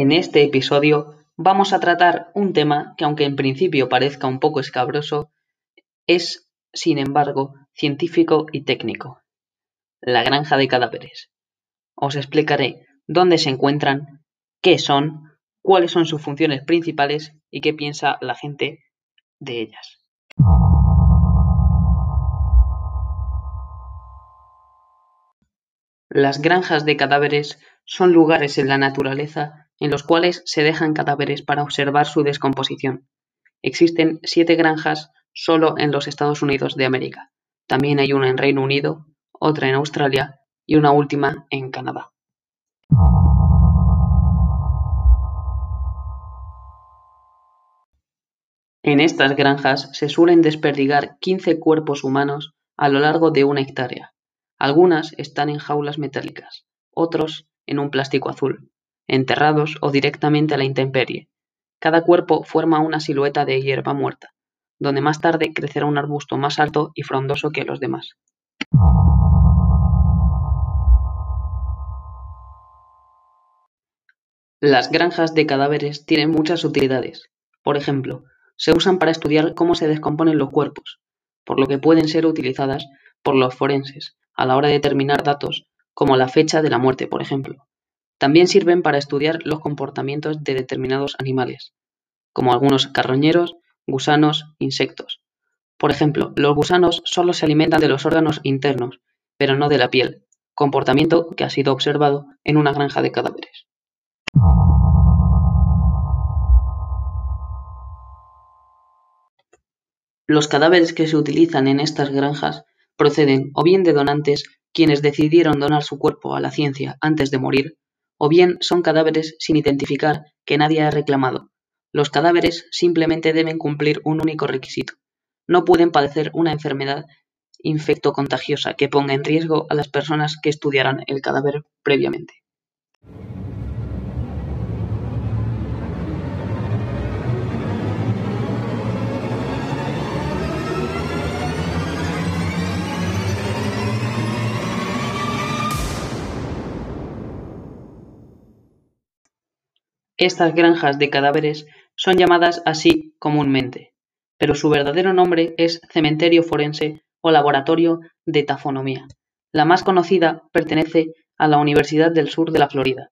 En este episodio vamos a tratar un tema que aunque en principio parezca un poco escabroso, es, sin embargo, científico y técnico. La granja de cadáveres. Os explicaré dónde se encuentran, qué son, cuáles son sus funciones principales y qué piensa la gente de ellas. Las granjas de cadáveres son lugares en la naturaleza en los cuales se dejan cadáveres para observar su descomposición. Existen siete granjas solo en los Estados Unidos de América. También hay una en Reino Unido, otra en Australia y una última en Canadá. En estas granjas se suelen desperdigar 15 cuerpos humanos a lo largo de una hectárea. Algunas están en jaulas metálicas, otros en un plástico azul, enterrados o directamente a la intemperie. Cada cuerpo forma una silueta de hierba muerta, donde más tarde crecerá un arbusto más alto y frondoso que los demás. Las granjas de cadáveres tienen muchas utilidades. Por ejemplo, se usan para estudiar cómo se descomponen los cuerpos, por lo que pueden ser utilizadas por los forenses a la hora de determinar datos, como la fecha de la muerte, por ejemplo. También sirven para estudiar los comportamientos de determinados animales, como algunos carroñeros, gusanos, insectos. Por ejemplo, los gusanos solo se alimentan de los órganos internos, pero no de la piel, comportamiento que ha sido observado en una granja de cadáveres. Los cadáveres que se utilizan en estas granjas proceden o bien de donantes quienes decidieron donar su cuerpo a la ciencia antes de morir, o bien son cadáveres sin identificar que nadie ha reclamado. Los cadáveres simplemente deben cumplir un único requisito. No pueden padecer una enfermedad infectocontagiosa que ponga en riesgo a las personas que estudiaran el cadáver previamente. Estas granjas de cadáveres son llamadas así comúnmente, pero su verdadero nombre es cementerio forense o laboratorio de tafonomía. La más conocida pertenece a la Universidad del Sur de la Florida.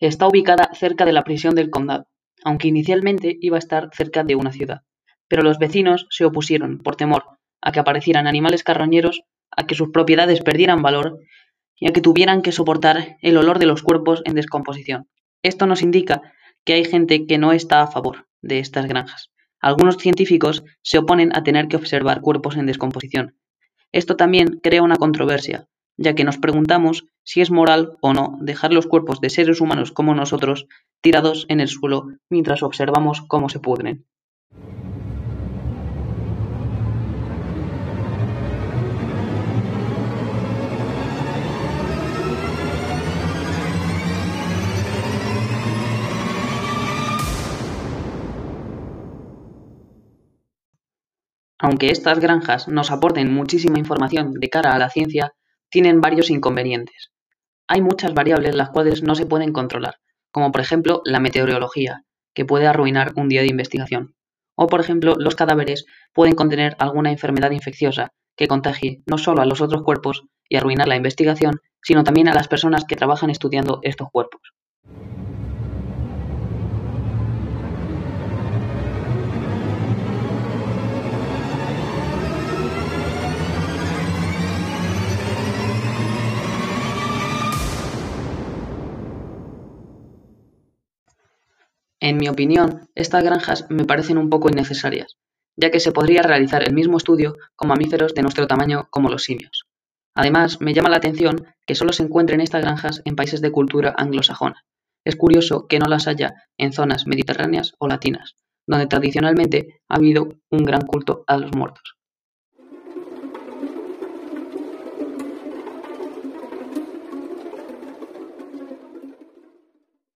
Está ubicada cerca de la prisión del condado, aunque inicialmente iba a estar cerca de una ciudad, pero los vecinos se opusieron por temor a que aparecieran animales carroñeros, a que sus propiedades perdieran valor y a que tuvieran que soportar el olor de los cuerpos en descomposición. Esto nos indica que hay gente que no está a favor de estas granjas. Algunos científicos se oponen a tener que observar cuerpos en descomposición. Esto también crea una controversia, ya que nos preguntamos si es moral o no dejar los cuerpos de seres humanos como nosotros tirados en el suelo mientras observamos cómo se pudren. Aunque estas granjas nos aporten muchísima información de cara a la ciencia, tienen varios inconvenientes. Hay muchas variables las cuales no se pueden controlar, como por ejemplo la meteorología, que puede arruinar un día de investigación. O por ejemplo, los cadáveres pueden contener alguna enfermedad infecciosa que contagie no solo a los otros cuerpos y arruinar la investigación, sino también a las personas que trabajan estudiando estos cuerpos. En mi opinión, estas granjas me parecen un poco innecesarias, ya que se podría realizar el mismo estudio con mamíferos de nuestro tamaño como los simios. Además, me llama la atención que solo se encuentren estas granjas en países de cultura anglosajona. Es curioso que no las haya en zonas mediterráneas o latinas, donde tradicionalmente ha habido un gran culto a los muertos.